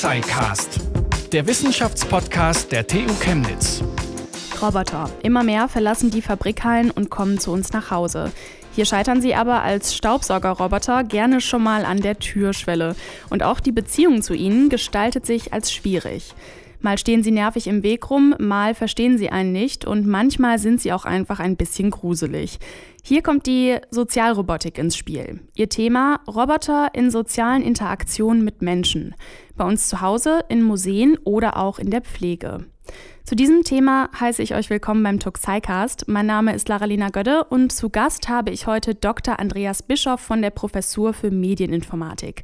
Tuxicast, der Wissenschaftspodcast der TU Chemnitz. Roboter. Immer mehr verlassen die Fabrikhallen und kommen zu uns nach Hause. Hier scheitern sie aber als Staubsaugerroboter gerne schon mal an der Türschwelle. Und auch die Beziehung zu ihnen gestaltet sich als schwierig. Mal stehen sie nervig im Weg rum, mal verstehen sie einen nicht und manchmal sind sie auch einfach ein bisschen gruselig. Hier kommt die Sozialrobotik ins Spiel. Ihr Thema Roboter in sozialen Interaktionen mit Menschen. Bei uns zu Hause, in Museen oder auch in der Pflege. Zu diesem Thema heiße ich euch willkommen beim Tuxicast. Mein Name ist Laralina Gödde und zu Gast habe ich heute Dr. Andreas Bischoff von der Professur für Medieninformatik.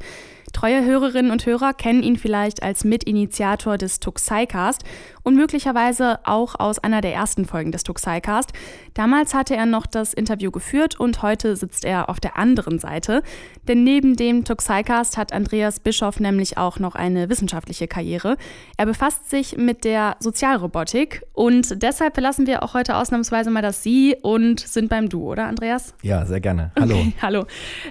Treue Hörerinnen und Hörer kennen ihn vielleicht als Mitinitiator des Tuxicast und möglicherweise auch aus einer der ersten Folgen des Tuxicast. Damals hatte er noch das Interview geführt und heute sitzt er auf der anderen Seite. Denn neben dem Tuxicast hat Andreas Bischoff nämlich auch noch eine wissenschaftliche Karriere. Er befasst sich mit der Sozialrobotik und deshalb verlassen wir auch heute ausnahmsweise mal das Sie und sind beim Du, oder Andreas? Ja, sehr gerne. Hallo. Okay, hallo.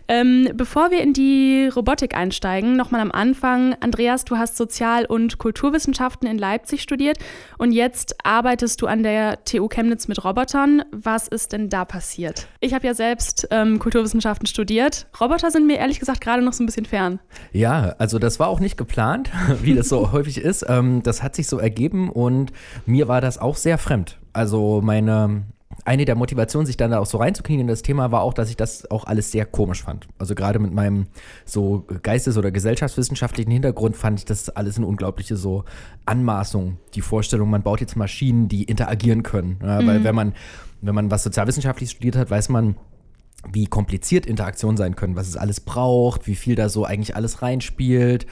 Ähm, bevor wir in die Robotik einsteigen, nochmal am Anfang. Andreas, du hast Sozial- und Kulturwissenschaften in Leipzig studiert und jetzt arbeitest du an der TU Chemnitz mit Robotern. Was ist denn da passiert? Ich habe ja selbst ähm, Kulturwissenschaften studiert. Roboter sind mir ehrlich gesagt gerade noch so ein bisschen fern. Ja, also das war auch nicht geplant, wie das so häufig ist. Ähm, das hat sich so ergeben und mir war das auch sehr fremd. Also meine eine der Motivationen, sich dann da auch so reinzukriegen in das Thema, war auch, dass ich das auch alles sehr komisch fand. Also gerade mit meinem so geistes- oder gesellschaftswissenschaftlichen Hintergrund fand ich das alles eine unglaubliche so Anmaßung. Die Vorstellung, man baut jetzt Maschinen, die interagieren können. Ja, mhm. Weil wenn man, wenn man was sozialwissenschaftlich studiert hat, weiß man, wie kompliziert Interaktionen sein können, was es alles braucht, wie viel da so eigentlich alles reinspielt,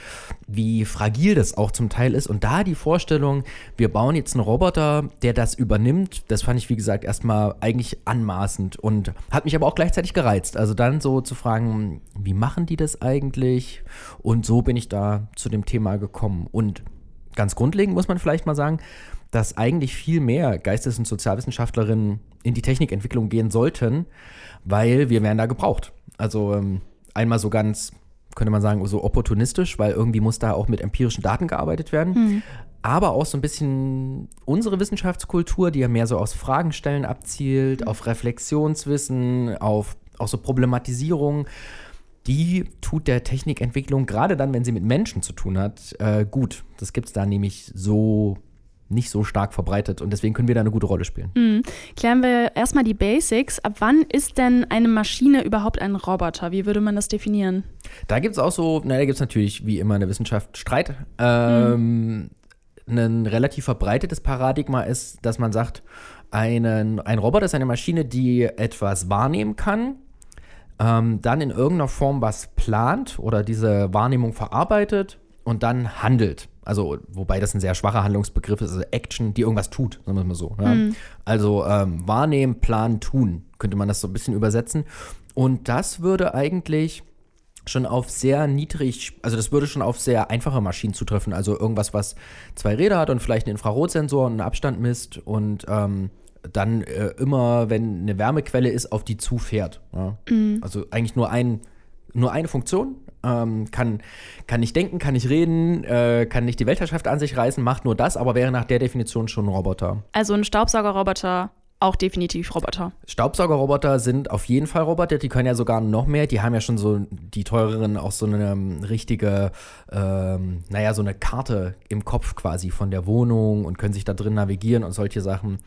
wie fragil das auch zum Teil ist. Und da die Vorstellung, wir bauen jetzt einen Roboter, der das übernimmt, das fand ich, wie gesagt, erstmal eigentlich anmaßend und hat mich aber auch gleichzeitig gereizt. Also dann so zu fragen, wie machen die das eigentlich? Und so bin ich da zu dem Thema gekommen. Und ganz grundlegend muss man vielleicht mal sagen, dass eigentlich viel mehr Geistes- und Sozialwissenschaftlerinnen in die Technikentwicklung gehen sollten, weil wir werden da gebraucht. Also ähm, einmal so ganz, könnte man sagen, so opportunistisch, weil irgendwie muss da auch mit empirischen Daten gearbeitet werden. Mhm. Aber auch so ein bisschen unsere Wissenschaftskultur, die ja mehr so aus Fragenstellen abzielt, mhm. auf Reflexionswissen, auf auch so Problematisierung die tut der Technikentwicklung, gerade dann, wenn sie mit Menschen zu tun hat, äh, gut. Das gibt es da nämlich so nicht so stark verbreitet und deswegen können wir da eine gute Rolle spielen. Mhm. Klären wir erstmal die Basics. Ab wann ist denn eine Maschine überhaupt ein Roboter? Wie würde man das definieren? Da gibt es auch so, na, da gibt es natürlich wie immer in der Wissenschaft Streit. Ähm, mhm. Ein relativ verbreitetes Paradigma ist, dass man sagt, einen, ein Roboter ist eine Maschine, die etwas wahrnehmen kann, ähm, dann in irgendeiner Form was plant oder diese Wahrnehmung verarbeitet und dann handelt. Also, wobei das ein sehr schwacher Handlungsbegriff ist, also Action, die irgendwas tut, sagen wir es mal so. Ja? Mhm. Also ähm, wahrnehmen, planen, tun, könnte man das so ein bisschen übersetzen. Und das würde eigentlich schon auf sehr niedrig, also das würde schon auf sehr einfache Maschinen zutreffen. Also irgendwas, was zwei Räder hat und vielleicht einen Infrarotsensor und einen Abstand misst und ähm, dann äh, immer, wenn eine Wärmequelle ist, auf die zufährt. Ja? Mhm. Also eigentlich nur ein nur eine Funktion, ähm, kann, kann nicht denken, kann nicht reden, äh, kann nicht die Weltherrschaft an sich reißen, macht nur das, aber wäre nach der Definition schon ein Roboter. Also ein Staubsaugerroboter auch definitiv Roboter. Staubsaugerroboter sind auf jeden Fall Roboter, die können ja sogar noch mehr, die haben ja schon so, die teureren, auch so eine ähm, richtige, ähm, naja, so eine Karte im Kopf quasi von der Wohnung und können sich da drin navigieren und solche Sachen.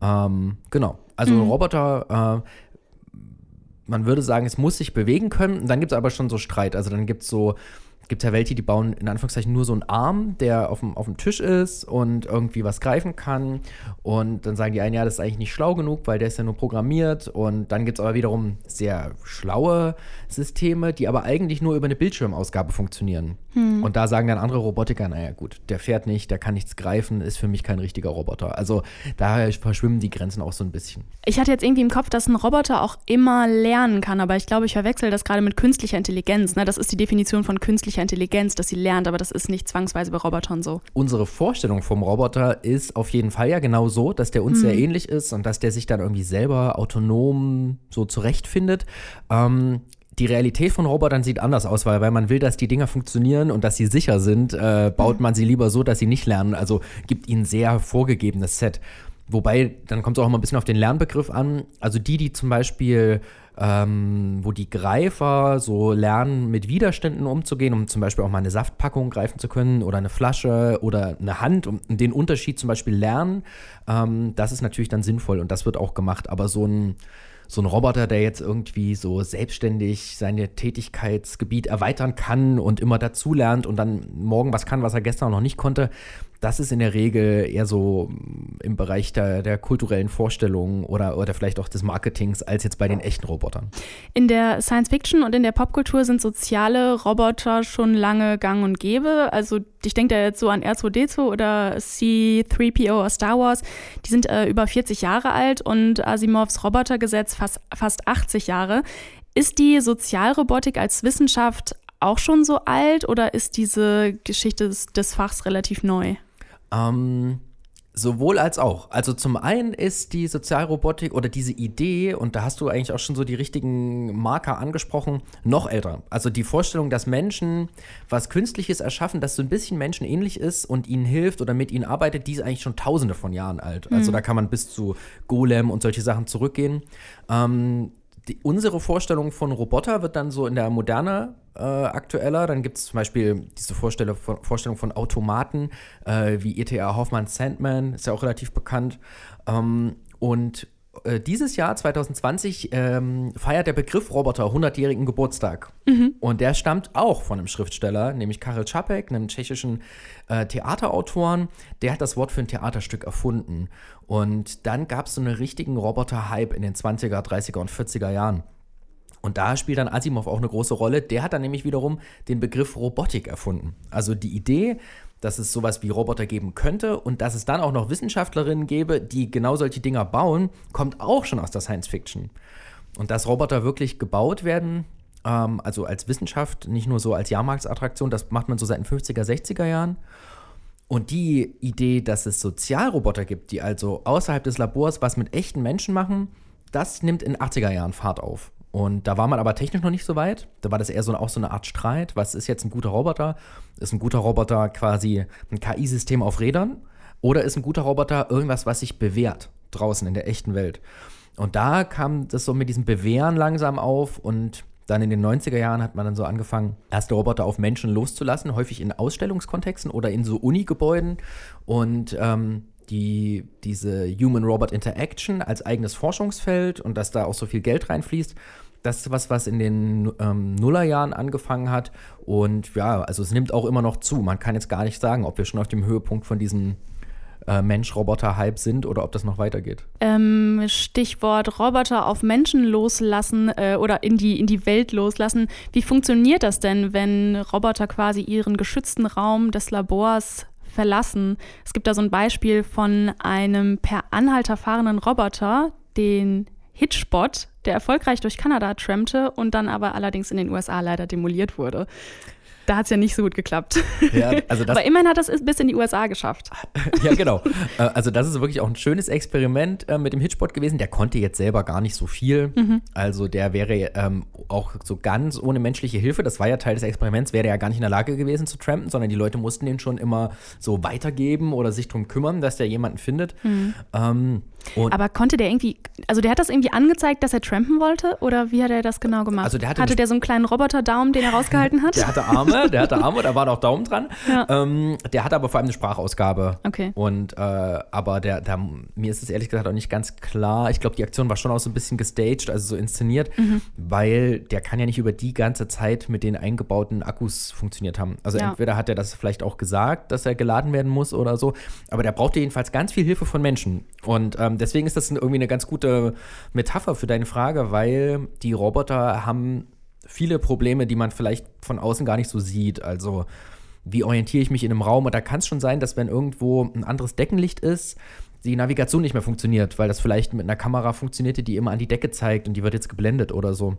Ähm, genau, also mhm. Roboter, äh, man würde sagen, es muss sich bewegen können. Dann gibt es aber schon so Streit. Also dann gibt es so gibt ja welche, die bauen in Anführungszeichen nur so einen Arm, der auf dem, auf dem Tisch ist und irgendwie was greifen kann. Und dann sagen die einen, ja, das ist eigentlich nicht schlau genug, weil der ist ja nur programmiert. Und dann gibt es aber wiederum sehr schlaue Systeme, die aber eigentlich nur über eine Bildschirmausgabe funktionieren. Hm. Und da sagen dann andere Robotiker, naja gut, der fährt nicht, der kann nichts greifen, ist für mich kein richtiger Roboter. Also da verschwimmen die Grenzen auch so ein bisschen. Ich hatte jetzt irgendwie im Kopf, dass ein Roboter auch immer lernen kann, aber ich glaube, ich verwechsel das gerade mit künstlicher Intelligenz. Ne? Das ist die Definition von künstlicher Intelligenz, dass sie lernt, aber das ist nicht zwangsweise bei Robotern so. Unsere Vorstellung vom Roboter ist auf jeden Fall ja genau so, dass der uns mhm. sehr ähnlich ist und dass der sich dann irgendwie selber autonom so zurechtfindet. Ähm, die Realität von Robotern sieht anders aus, weil, weil man will, dass die Dinger funktionieren und dass sie sicher sind, äh, baut man sie lieber so, dass sie nicht lernen. Also gibt ihnen sehr vorgegebenes Set. Wobei, dann kommt es auch immer ein bisschen auf den Lernbegriff an. Also die, die zum Beispiel, ähm, wo die Greifer so lernen, mit Widerständen umzugehen, um zum Beispiel auch mal eine Saftpackung greifen zu können oder eine Flasche oder eine Hand, um den Unterschied zum Beispiel lernen, ähm, das ist natürlich dann sinnvoll und das wird auch gemacht. Aber so ein so ein Roboter, der jetzt irgendwie so selbstständig seine Tätigkeitsgebiet erweitern kann und immer dazulernt und dann morgen was kann, was er gestern noch nicht konnte, das ist in der Regel eher so im Bereich der, der kulturellen Vorstellungen oder, oder vielleicht auch des Marketings als jetzt bei den echten Robotern. In der Science Fiction und in der Popkultur sind soziale Roboter schon lange gang und gäbe. Also ich denke da jetzt so an R2D2 oder C3PO aus Star Wars. Die sind äh, über 40 Jahre alt und Asimovs Robotergesetz fast, fast 80 Jahre. Ist die Sozialrobotik als Wissenschaft auch schon so alt oder ist diese Geschichte des, des Fachs relativ neu? Ähm, sowohl als auch. Also zum einen ist die Sozialrobotik oder diese Idee, und da hast du eigentlich auch schon so die richtigen Marker angesprochen, noch älter. Also die Vorstellung, dass Menschen was Künstliches erschaffen, das so ein bisschen menschenähnlich ist und ihnen hilft oder mit ihnen arbeitet, die ist eigentlich schon tausende von Jahren alt. Also mhm. da kann man bis zu Golem und solche Sachen zurückgehen. Ähm, die, unsere Vorstellung von Roboter wird dann so in der Moderne äh, aktueller. Dann gibt es zum Beispiel diese Vorstellung von, Vorstellung von Automaten, äh, wie E.T.A. Hoffmann Sandman, ist ja auch relativ bekannt. Ähm, und dieses Jahr, 2020, ähm, feiert der Begriff Roboter 100-jährigen Geburtstag. Mhm. Und der stammt auch von einem Schriftsteller, nämlich Karel Čapek, einem tschechischen äh, Theaterautoren. Der hat das Wort für ein Theaterstück erfunden. Und dann gab es so einen richtigen Roboter-Hype in den 20er, 30er und 40er Jahren. Und da spielt dann Asimov auch eine große Rolle. Der hat dann nämlich wiederum den Begriff Robotik erfunden. Also die Idee, dass es sowas wie Roboter geben könnte und dass es dann auch noch Wissenschaftlerinnen gäbe, die genau solche Dinger bauen, kommt auch schon aus der Science Fiction. Und dass Roboter wirklich gebaut werden, ähm, also als Wissenschaft, nicht nur so als Jahrmarktsattraktion, das macht man so seit den 50er, 60er Jahren. Und die Idee, dass es Sozialroboter gibt, die also außerhalb des Labors was mit echten Menschen machen, das nimmt in 80er Jahren Fahrt auf. Und da war man aber technisch noch nicht so weit. Da war das eher so, auch so eine Art Streit. Was ist jetzt ein guter Roboter? Ist ein guter Roboter quasi ein KI-System auf Rädern? Oder ist ein guter Roboter irgendwas, was sich bewährt draußen in der echten Welt? Und da kam das so mit diesem Bewähren langsam auf und dann in den 90er Jahren hat man dann so angefangen, erste Roboter auf Menschen loszulassen, häufig in Ausstellungskontexten oder in so Uni-Gebäuden. Und ähm, die, diese Human-Robot Interaction als eigenes Forschungsfeld und dass da auch so viel Geld reinfließt. Das ist was, was in den ähm, Nullerjahren angefangen hat. Und ja, also es nimmt auch immer noch zu. Man kann jetzt gar nicht sagen, ob wir schon auf dem Höhepunkt von diesem äh, Mensch-Roboter-Hype sind oder ob das noch weitergeht. Ähm, Stichwort Roboter auf Menschen loslassen äh, oder in die, in die Welt loslassen. Wie funktioniert das denn, wenn Roboter quasi ihren geschützten Raum des Labors verlassen. Es gibt da so ein Beispiel von einem per Anhalter fahrenden Roboter, den Hitchbot, der erfolgreich durch Kanada trampte und dann aber allerdings in den USA leider demoliert wurde da hat es ja nicht so gut geklappt. Ja, also Aber immerhin hat das bis in die USA geschafft. ja, genau. Äh, also das ist wirklich auch ein schönes Experiment äh, mit dem Hitchbot gewesen. Der konnte jetzt selber gar nicht so viel. Mhm. Also der wäre ähm, auch so ganz ohne menschliche Hilfe, das war ja Teil des Experiments, wäre er ja gar nicht in der Lage gewesen zu trampen, sondern die Leute mussten den schon immer so weitergeben oder sich darum kümmern, dass der jemanden findet. Mhm. Ähm, und Aber konnte der irgendwie, also der hat das irgendwie angezeigt, dass er trampen wollte? Oder wie hat er das genau gemacht? Also der hatte, hatte der so einen kleinen Roboter-Daumen, den er rausgehalten hat? der hatte Arme, der hatte Arme, da waren auch Daumen dran. Ja. Ähm, der hatte aber vor allem eine Sprachausgabe. Okay. Und, äh, aber der, der, mir ist es ehrlich gesagt auch nicht ganz klar. Ich glaube, die Aktion war schon auch so ein bisschen gestaged, also so inszeniert, mhm. weil der kann ja nicht über die ganze Zeit mit den eingebauten Akkus funktioniert haben. Also ja. entweder hat er das vielleicht auch gesagt, dass er geladen werden muss oder so, aber der brauchte jedenfalls ganz viel Hilfe von Menschen. Und ähm, deswegen ist das irgendwie eine ganz gute Metapher für deine Frage, weil die Roboter haben viele Probleme, die man vielleicht von außen gar nicht so sieht. Also wie orientiere ich mich in einem Raum? Und da kann es schon sein, dass wenn irgendwo ein anderes Deckenlicht ist, die Navigation nicht mehr funktioniert, weil das vielleicht mit einer Kamera funktionierte, die immer an die Decke zeigt und die wird jetzt geblendet oder so.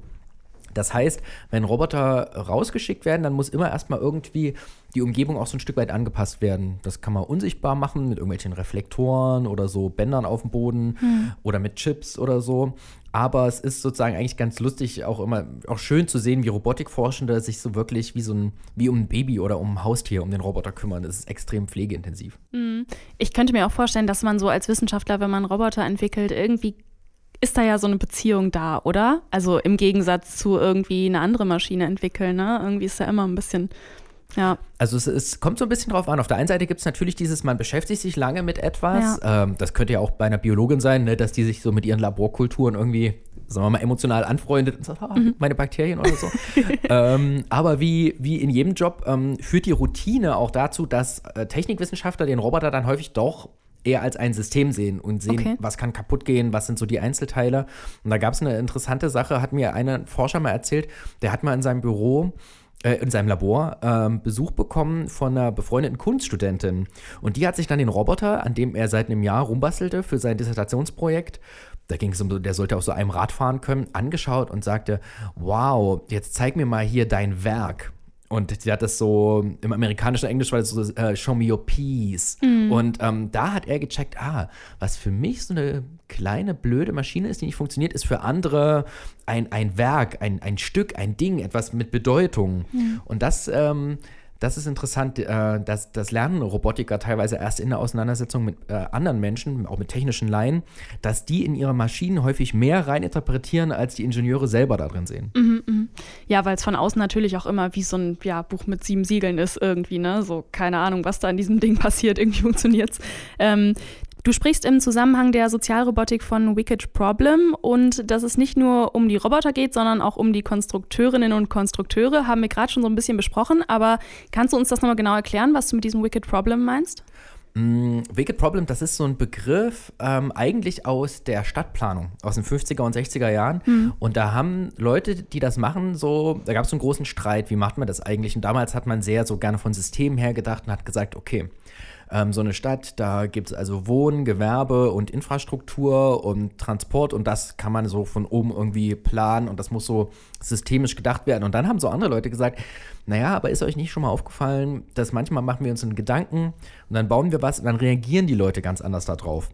Das heißt, wenn Roboter rausgeschickt werden, dann muss immer erstmal irgendwie die Umgebung auch so ein Stück weit angepasst werden. Das kann man unsichtbar machen mit irgendwelchen Reflektoren oder so Bändern auf dem Boden hm. oder mit Chips oder so. Aber es ist sozusagen eigentlich ganz lustig, auch immer auch schön zu sehen, wie Robotikforschende sich so wirklich wie so ein, wie um ein Baby oder um ein Haustier um den Roboter kümmern. Das ist extrem pflegeintensiv. Hm. Ich könnte mir auch vorstellen, dass man so als Wissenschaftler, wenn man Roboter entwickelt, irgendwie ist da ja so eine Beziehung da, oder? Also im Gegensatz zu irgendwie eine andere Maschine entwickeln, ne? Irgendwie ist da immer ein bisschen, ja. Also es, es kommt so ein bisschen drauf an. Auf der einen Seite gibt es natürlich dieses, man beschäftigt sich lange mit etwas. Ja. Ähm, das könnte ja auch bei einer Biologin sein, ne, dass die sich so mit ihren Laborkulturen irgendwie, sagen wir mal, emotional anfreundet und sagt, ah, mhm. meine Bakterien oder so. ähm, aber wie, wie in jedem Job ähm, führt die Routine auch dazu, dass äh, Technikwissenschaftler den Roboter dann häufig doch eher als ein System sehen und sehen, okay. was kann kaputt gehen, was sind so die Einzelteile. Und da gab es eine interessante Sache, hat mir ein Forscher mal erzählt, der hat mal in seinem Büro äh, in seinem Labor ähm, Besuch bekommen von einer befreundeten Kunststudentin. Und die hat sich dann den Roboter, an dem er seit einem Jahr rumbastelte für sein Dissertationsprojekt, da ging es um, der sollte auf so einem Rad fahren können, angeschaut und sagte, wow, jetzt zeig mir mal hier dein Werk. Und sie hat das so im amerikanischen Englisch war das so äh, Show me your piece. Mhm. Und ähm, da hat er gecheckt, ah, was für mich so eine kleine, blöde Maschine ist, die nicht funktioniert, ist für andere ein, ein Werk, ein, ein Stück, ein Ding, etwas mit Bedeutung. Mhm. Und das ähm, das ist interessant, äh, dass das lernen Robotiker teilweise erst in der Auseinandersetzung mit äh, anderen Menschen, auch mit technischen Laien, dass die in ihre Maschinen häufig mehr reininterpretieren, als die Ingenieure selber da drin sehen. Mhm, mh. Ja, weil es von außen natürlich auch immer wie so ein ja, Buch mit sieben Siegeln ist irgendwie, ne? So, keine Ahnung, was da in diesem Ding passiert, irgendwie funktioniert es. Ähm, Du sprichst im Zusammenhang der Sozialrobotik von Wicked Problem und dass es nicht nur um die Roboter geht, sondern auch um die Konstrukteurinnen und Konstrukteure, haben wir gerade schon so ein bisschen besprochen. Aber kannst du uns das nochmal genau erklären, was du mit diesem Wicked Problem meinst? Mm, Wicked Problem, das ist so ein Begriff ähm, eigentlich aus der Stadtplanung, aus den 50er und 60er Jahren. Mhm. Und da haben Leute, die das machen, so, da gab es so einen großen Streit, wie macht man das eigentlich? Und damals hat man sehr so gerne von Systemen her gedacht und hat gesagt, okay, ähm, so eine Stadt, da gibt es also Wohnen, Gewerbe und Infrastruktur und Transport und das kann man so von oben irgendwie planen und das muss so systemisch gedacht werden. Und dann haben so andere Leute gesagt, naja, aber ist euch nicht schon mal aufgefallen, dass manchmal machen wir uns einen Gedanken und dann bauen wir was und dann reagieren die Leute ganz anders darauf.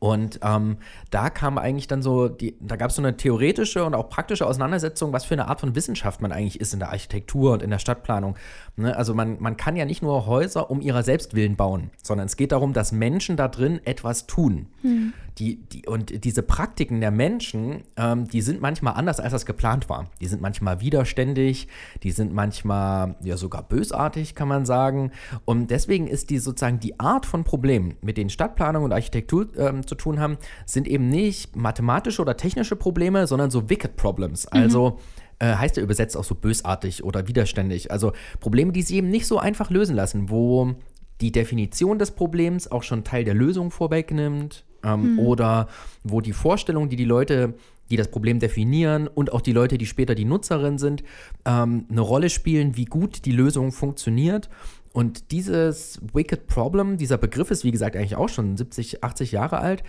Und ähm, da kam eigentlich dann so, die, da gab es so eine theoretische und auch praktische Auseinandersetzung, was für eine Art von Wissenschaft man eigentlich ist in der Architektur und in der Stadtplanung. Ne? Also man, man kann ja nicht nur Häuser um ihrer selbst willen bauen, sondern es geht darum, dass Menschen da drin etwas tun. Hm. Die, die, und diese Praktiken der Menschen, ähm, die sind manchmal anders, als das geplant war. Die sind manchmal widerständig, die sind manchmal ja sogar bösartig, kann man sagen. Und deswegen ist die sozusagen die Art von Problemen, mit denen Stadtplanung und Architektur ähm, zu tun haben, sind eben nicht mathematische oder technische Probleme, sondern so Wicked Problems. Mhm. Also äh, heißt ja übersetzt auch so bösartig oder widerständig. Also Probleme, die sich eben nicht so einfach lösen lassen, wo die Definition des Problems auch schon Teil der Lösung vorwegnimmt ähm, mhm. oder wo die Vorstellung, die die Leute, die das Problem definieren und auch die Leute, die später die Nutzerin sind, ähm, eine Rolle spielen, wie gut die Lösung funktioniert. Und dieses Wicked Problem, dieser Begriff ist wie gesagt eigentlich auch schon 70, 80 Jahre alt,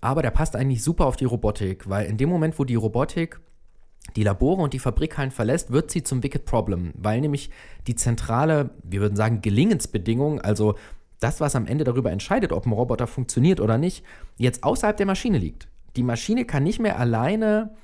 aber der passt eigentlich super auf die Robotik, weil in dem Moment, wo die Robotik die Labore und die Fabrikhallen verlässt, wird sie zum Wicked Problem, weil nämlich die zentrale, wir würden sagen, Gelingensbedingung, also das, was am Ende darüber entscheidet, ob ein Roboter funktioniert oder nicht, jetzt außerhalb der Maschine liegt. Die Maschine kann nicht mehr alleine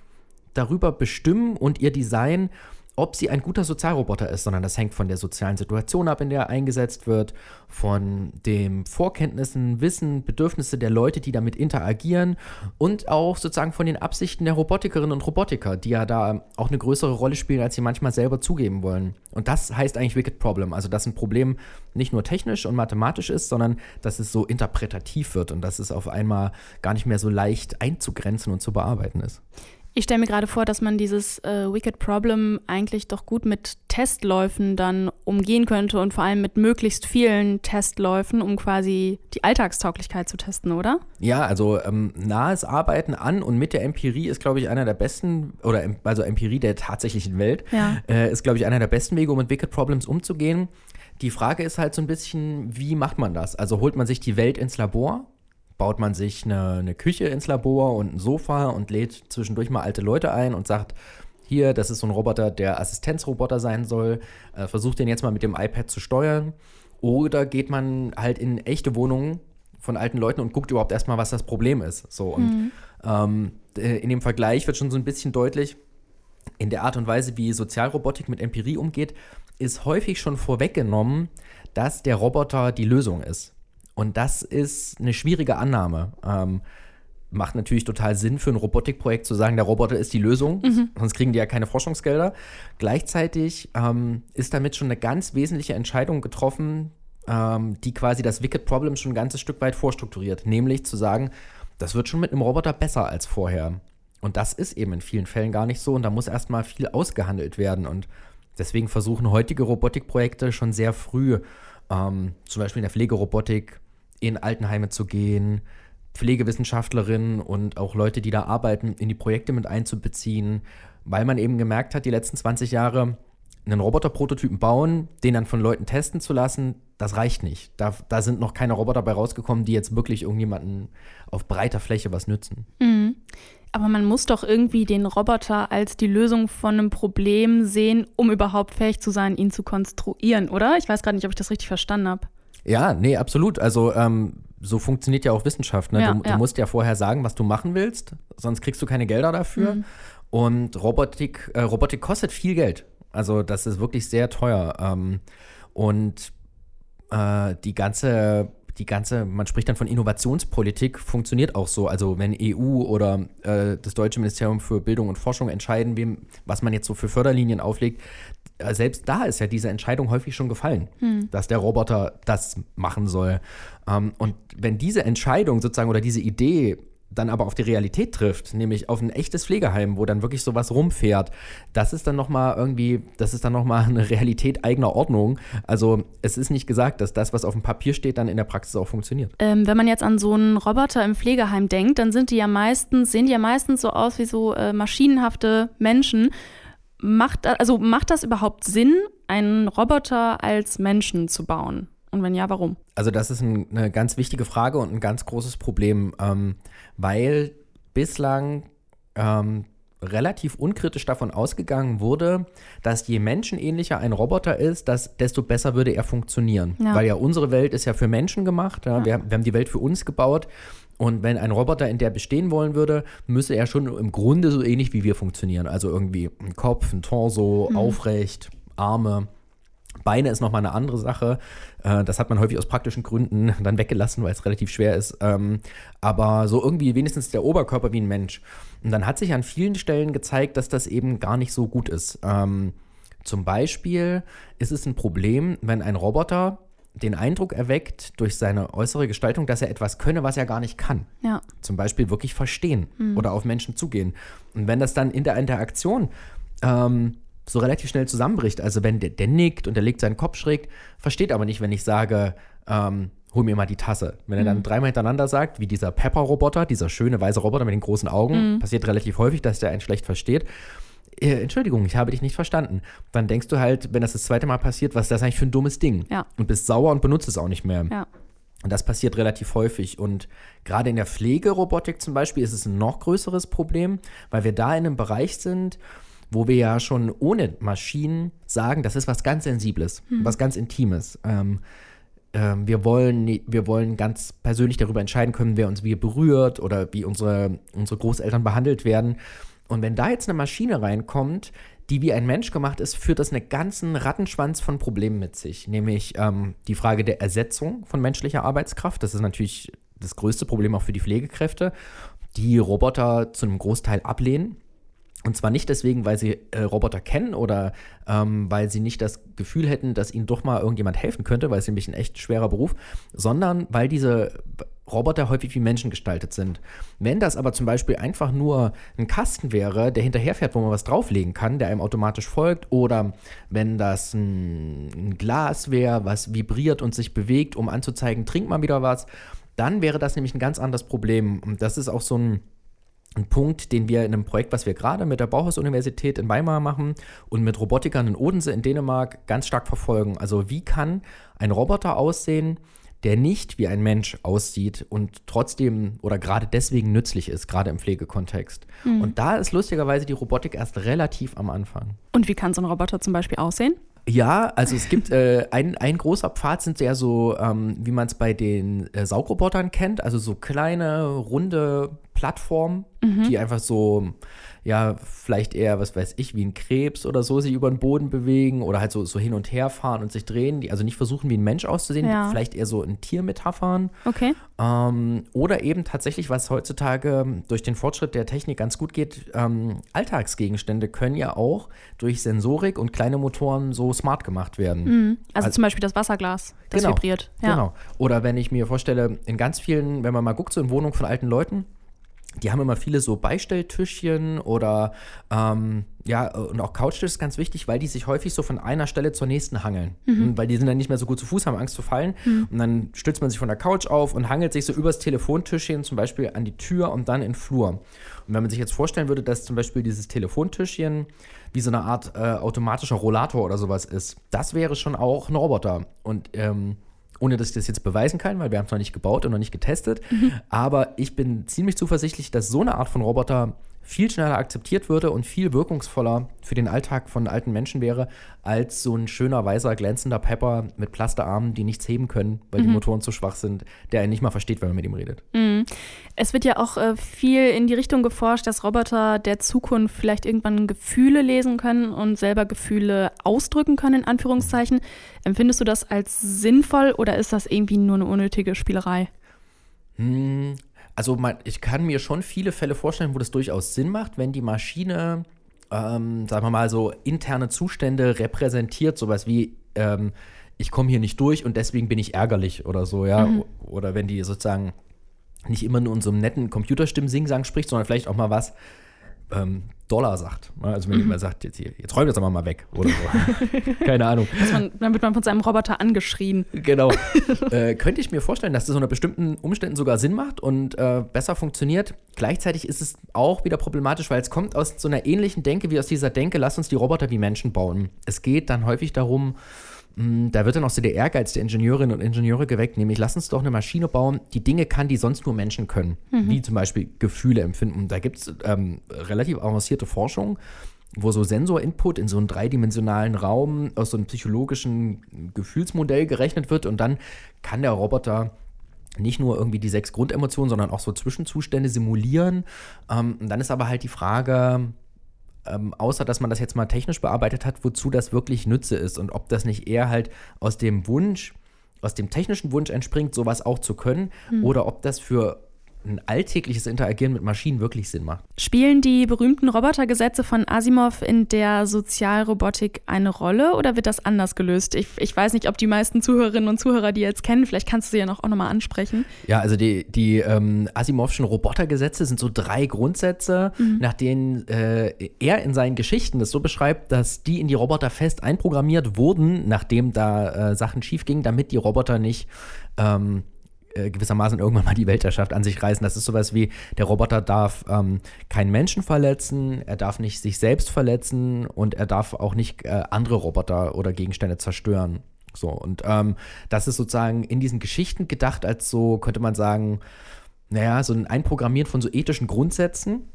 darüber bestimmen und ihr Design ob sie ein guter Sozialroboter ist, sondern das hängt von der sozialen Situation ab, in der er eingesetzt wird, von den Vorkenntnissen, Wissen, Bedürfnisse der Leute, die damit interagieren und auch sozusagen von den Absichten der Robotikerinnen und Robotiker, die ja da auch eine größere Rolle spielen, als sie manchmal selber zugeben wollen. Und das heißt eigentlich Wicked Problem, also dass ein Problem nicht nur technisch und mathematisch ist, sondern dass es so interpretativ wird und dass es auf einmal gar nicht mehr so leicht einzugrenzen und zu bearbeiten ist. Ich stelle mir gerade vor, dass man dieses äh, Wicked Problem eigentlich doch gut mit Testläufen dann umgehen könnte und vor allem mit möglichst vielen Testläufen, um quasi die Alltagstauglichkeit zu testen, oder? Ja, also ähm, nahes Arbeiten an und mit der Empirie ist, glaube ich, einer der besten, oder also Empirie der tatsächlichen Welt, ja. äh, ist, glaube ich, einer der besten Wege, um mit Wicked Problems umzugehen. Die Frage ist halt so ein bisschen, wie macht man das? Also holt man sich die Welt ins Labor baut man sich eine, eine Küche ins Labor und ein Sofa und lädt zwischendurch mal alte Leute ein und sagt, hier, das ist so ein Roboter, der Assistenzroboter sein soll, äh, versucht den jetzt mal mit dem iPad zu steuern. Oder geht man halt in echte Wohnungen von alten Leuten und guckt überhaupt erstmal, was das Problem ist. So, und mhm. ähm, in dem Vergleich wird schon so ein bisschen deutlich, in der Art und Weise, wie Sozialrobotik mit Empirie umgeht, ist häufig schon vorweggenommen, dass der Roboter die Lösung ist. Und das ist eine schwierige Annahme. Ähm, macht natürlich total Sinn für ein Robotikprojekt zu sagen, der Roboter ist die Lösung, mhm. sonst kriegen die ja keine Forschungsgelder. Gleichzeitig ähm, ist damit schon eine ganz wesentliche Entscheidung getroffen, ähm, die quasi das Wicked Problem schon ein ganzes Stück weit vorstrukturiert, nämlich zu sagen, das wird schon mit einem Roboter besser als vorher. Und das ist eben in vielen Fällen gar nicht so und da muss erstmal viel ausgehandelt werden. Und deswegen versuchen heutige Robotikprojekte schon sehr früh, ähm, zum Beispiel in der Pflegerobotik, in Altenheime zu gehen, Pflegewissenschaftlerinnen und auch Leute, die da arbeiten, in die Projekte mit einzubeziehen, weil man eben gemerkt hat, die letzten 20 Jahre, einen Roboterprototypen bauen, den dann von Leuten testen zu lassen, das reicht nicht. Da, da sind noch keine Roboter bei rausgekommen, die jetzt wirklich irgendjemanden auf breiter Fläche was nützen. Mhm. Aber man muss doch irgendwie den Roboter als die Lösung von einem Problem sehen, um überhaupt fähig zu sein, ihn zu konstruieren, oder? Ich weiß gerade nicht, ob ich das richtig verstanden habe. Ja, nee, absolut. Also ähm, so funktioniert ja auch Wissenschaft. Ne? Ja, du, ja. du, musst ja vorher sagen, was du machen willst, sonst kriegst du keine Gelder dafür. Mhm. Und Robotik, äh, Robotik kostet viel Geld. Also das ist wirklich sehr teuer. Ähm, und äh, die ganze die ganze, man spricht dann von Innovationspolitik, funktioniert auch so. Also wenn EU oder äh, das Deutsche Ministerium für Bildung und Forschung entscheiden, wem, was man jetzt so für Förderlinien auflegt, selbst da ist ja diese Entscheidung häufig schon gefallen, hm. dass der Roboter das machen soll. Ähm, und wenn diese Entscheidung sozusagen oder diese Idee dann aber auf die Realität trifft, nämlich auf ein echtes Pflegeheim, wo dann wirklich sowas rumfährt, das ist dann nochmal irgendwie, das ist dann nochmal eine Realität eigener Ordnung. Also es ist nicht gesagt, dass das, was auf dem Papier steht, dann in der Praxis auch funktioniert. Ähm, wenn man jetzt an so einen Roboter im Pflegeheim denkt, dann sind die ja meistens, sehen die ja meistens so aus wie so äh, maschinenhafte Menschen. Macht, also macht das überhaupt Sinn, einen Roboter als Menschen zu bauen? Und wenn ja, warum? Also das ist ein, eine ganz wichtige Frage und ein ganz großes Problem, ähm, weil bislang ähm, relativ unkritisch davon ausgegangen wurde, dass je menschenähnlicher ein Roboter ist, dass, desto besser würde er funktionieren. Ja. Weil ja unsere Welt ist ja für Menschen gemacht. Ja? Ja. Wir, wir haben die Welt für uns gebaut. Und wenn ein Roboter in der bestehen wollen würde, müsse er schon im Grunde so ähnlich wie wir funktionieren. Also irgendwie ein Kopf, ein Torso, mhm. aufrecht, Arme. Beine ist nochmal eine andere Sache. Äh, das hat man häufig aus praktischen Gründen dann weggelassen, weil es relativ schwer ist. Ähm, aber so irgendwie wenigstens der Oberkörper wie ein Mensch. Und dann hat sich an vielen Stellen gezeigt, dass das eben gar nicht so gut ist. Ähm, zum Beispiel ist es ein Problem, wenn ein Roboter den Eindruck erweckt durch seine äußere Gestaltung, dass er etwas könne, was er gar nicht kann. Ja. Zum Beispiel wirklich verstehen mhm. oder auf Menschen zugehen. Und wenn das dann in der Interaktion ähm, so relativ schnell zusammenbricht. Also wenn der, der, nickt und der legt seinen Kopf schräg, versteht aber nicht, wenn ich sage, ähm, hol mir mal die Tasse. Wenn er dann mhm. dreimal hintereinander sagt, wie dieser Pepper-Roboter, dieser schöne weiße Roboter mit den großen Augen, mhm. passiert relativ häufig, dass der einen schlecht versteht. Äh, Entschuldigung, ich habe dich nicht verstanden. Dann denkst du halt, wenn das das zweite Mal passiert, was ist das eigentlich für ein dummes Ding? Ja. Und bist sauer und benutzt es auch nicht mehr. Ja. Und das passiert relativ häufig. Und gerade in der Pflegerobotik zum Beispiel ist es ein noch größeres Problem, weil wir da in einem Bereich sind, wo wir ja schon ohne Maschinen sagen, das ist was ganz Sensibles, hm. was ganz Intimes. Ähm, ähm, wir, wollen, wir wollen ganz persönlich darüber entscheiden können, wer uns wie berührt oder wie unsere, unsere Großeltern behandelt werden. Und wenn da jetzt eine Maschine reinkommt, die wie ein Mensch gemacht ist, führt das einen ganzen Rattenschwanz von Problemen mit sich. Nämlich ähm, die Frage der Ersetzung von menschlicher Arbeitskraft. Das ist natürlich das größte Problem auch für die Pflegekräfte, die Roboter zu einem Großteil ablehnen und zwar nicht deswegen, weil sie äh, Roboter kennen oder ähm, weil sie nicht das Gefühl hätten, dass ihnen doch mal irgendjemand helfen könnte, weil es nämlich ein echt schwerer Beruf, sondern weil diese Roboter häufig wie Menschen gestaltet sind. Wenn das aber zum Beispiel einfach nur ein Kasten wäre, der hinterherfährt, wo man was drauflegen kann, der einem automatisch folgt, oder wenn das ein, ein Glas wäre, was vibriert und sich bewegt, um anzuzeigen, trink mal wieder was, dann wäre das nämlich ein ganz anderes Problem. Und das ist auch so ein ein Punkt, den wir in einem Projekt, was wir gerade mit der Bauhaus-Universität in Weimar machen und mit Robotikern in Odense in Dänemark ganz stark verfolgen. Also wie kann ein Roboter aussehen, der nicht wie ein Mensch aussieht und trotzdem oder gerade deswegen nützlich ist, gerade im Pflegekontext. Mhm. Und da ist lustigerweise die Robotik erst relativ am Anfang. Und wie kann so ein Roboter zum Beispiel aussehen? Ja, also es gibt äh, ein, ein großer Pfad sind ja so, ähm, wie man es bei den äh, Saugrobotern kennt, also so kleine, runde Plattformen, mhm. die einfach so ja, vielleicht eher, was weiß ich, wie ein Krebs oder so sich über den Boden bewegen oder halt so, so hin und her fahren und sich drehen, die also nicht versuchen, wie ein Mensch auszusehen, ja. vielleicht eher so in Tiermetaphern. Okay. Ähm, oder eben tatsächlich, was heutzutage durch den Fortschritt der Technik ganz gut geht, ähm, Alltagsgegenstände können ja auch durch Sensorik und kleine Motoren so smart gemacht werden. Mhm. Also, also, zum Beispiel das Wasserglas, das genau, vibriert. Ja. Genau. Oder wenn ich mir vorstelle, in ganz vielen, wenn man mal guckt, so in Wohnungen von alten Leuten, die haben immer viele so Beistelltischchen oder ähm, ja, und auch Couchtisch ist ganz wichtig, weil die sich häufig so von einer Stelle zur nächsten hangeln. Mhm. Weil die sind dann nicht mehr so gut zu Fuß, haben Angst zu fallen. Mhm. Und dann stützt man sich von der Couch auf und hangelt sich so übers Telefontischchen zum Beispiel an die Tür und dann in den Flur. Und wenn man sich jetzt vorstellen würde, dass zum Beispiel dieses Telefontischchen wie so eine Art äh, automatischer Rollator oder sowas ist, das wäre schon auch ein Roboter. Und ähm, ohne dass ich das jetzt beweisen kann, weil wir haben es noch nicht gebaut und noch nicht getestet. Mhm. Aber ich bin ziemlich zuversichtlich, dass so eine Art von Roboter viel schneller akzeptiert würde und viel wirkungsvoller für den Alltag von alten Menschen wäre, als so ein schöner, weißer, glänzender Pepper mit Plasterarmen, die nichts heben können, weil mhm. die Motoren zu schwach sind, der nicht mal versteht, wenn man mit ihm redet. Mhm. Es wird ja auch äh, viel in die Richtung geforscht, dass Roboter der Zukunft vielleicht irgendwann Gefühle lesen können und selber Gefühle ausdrücken können, in Anführungszeichen. Empfindest du das als sinnvoll oder ist das irgendwie nur eine unnötige Spielerei? Hm, also man, ich kann mir schon viele Fälle vorstellen, wo das durchaus Sinn macht, wenn die Maschine, ähm, sagen wir mal, so interne Zustände repräsentiert, sowas wie, ähm, ich komme hier nicht durch und deswegen bin ich ärgerlich oder so, ja. Mhm. Oder wenn die sozusagen nicht immer nur in so einem netten Computerstimmen-Singsang spricht, sondern vielleicht auch mal was, ähm, Dollar sagt. Also wenn mhm. jemand sagt, jetzt, hier, jetzt räum das aber mal weg oder so. Keine Ahnung. Man, dann wird man von seinem Roboter angeschrien. Genau. äh, könnte ich mir vorstellen, dass das unter bestimmten Umständen sogar Sinn macht und äh, besser funktioniert. Gleichzeitig ist es auch wieder problematisch, weil es kommt aus so einer ähnlichen Denke wie aus dieser Denke, lass uns die Roboter wie Menschen bauen. Es geht dann häufig darum, da wird dann auch so der Ehrgeiz der Ingenieurinnen und Ingenieure geweckt, nämlich lass uns doch eine Maschine bauen, die Dinge kann, die sonst nur Menschen können, mhm. wie zum Beispiel Gefühle empfinden. Da gibt es ähm, relativ avancierte Forschung, wo so Sensorinput in so einem dreidimensionalen Raum aus so einem psychologischen Gefühlsmodell gerechnet wird und dann kann der Roboter nicht nur irgendwie die sechs Grundemotionen, sondern auch so Zwischenzustände simulieren. Ähm, und dann ist aber halt die Frage, ähm, außer dass man das jetzt mal technisch bearbeitet hat, wozu das wirklich Nütze ist und ob das nicht eher halt aus dem Wunsch, aus dem technischen Wunsch entspringt, sowas auch zu können, hm. oder ob das für ein alltägliches Interagieren mit Maschinen wirklich Sinn macht. Spielen die berühmten Robotergesetze von Asimov in der Sozialrobotik eine Rolle oder wird das anders gelöst? Ich, ich weiß nicht, ob die meisten Zuhörerinnen und Zuhörer die jetzt kennen. Vielleicht kannst du sie ja noch, auch nochmal ansprechen. Ja, also die, die ähm, Asimovschen Robotergesetze sind so drei Grundsätze, mhm. nach denen äh, er in seinen Geschichten das so beschreibt, dass die in die Roboter fest einprogrammiert wurden, nachdem da äh, Sachen schiefgingen, damit die Roboter nicht ähm, äh, gewissermaßen irgendwann mal die Weltherrschaft an sich reißen. Das ist sowas wie, der Roboter darf ähm, keinen Menschen verletzen, er darf nicht sich selbst verletzen und er darf auch nicht äh, andere Roboter oder Gegenstände zerstören. So, und ähm, das ist sozusagen in diesen Geschichten gedacht als so, könnte man sagen, naja, so ein Einprogrammieren von so ethischen Grundsätzen,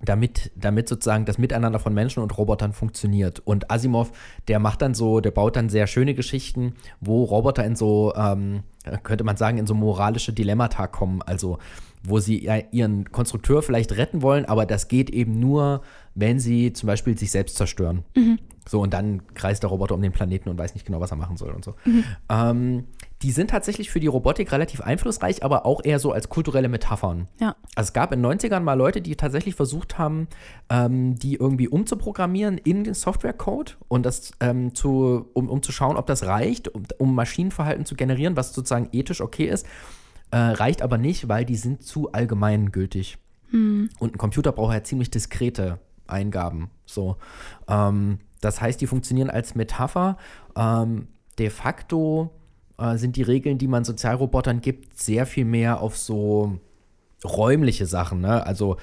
damit, damit sozusagen das Miteinander von Menschen und Robotern funktioniert. Und Asimov, der macht dann so, der baut dann sehr schöne Geschichten, wo Roboter in so, ähm, könnte man sagen, in so moralische Dilemmata kommen. Also, wo sie ihren Konstrukteur vielleicht retten wollen, aber das geht eben nur, wenn sie zum Beispiel sich selbst zerstören. Mhm. So, und dann kreist der Roboter um den Planeten und weiß nicht genau, was er machen soll und so. Mhm. Ähm, die sind tatsächlich für die Robotik relativ einflussreich, aber auch eher so als kulturelle Metaphern. Ja. Also es gab in den 90ern mal Leute, die tatsächlich versucht haben, ähm, die irgendwie umzuprogrammieren in den Softwarecode und das ähm, zu, um, um zu schauen, ob das reicht, um, um Maschinenverhalten zu generieren, was sozusagen ethisch okay ist. Äh, reicht aber nicht, weil die sind zu allgemeingültig. Hm. Und ein Computer braucht ja ziemlich diskrete Eingaben. So. Ähm, das heißt, die funktionieren als Metapher. Ähm, de facto äh, sind die Regeln, die man Sozialrobotern gibt, sehr viel mehr auf so räumliche Sachen. Ne? Also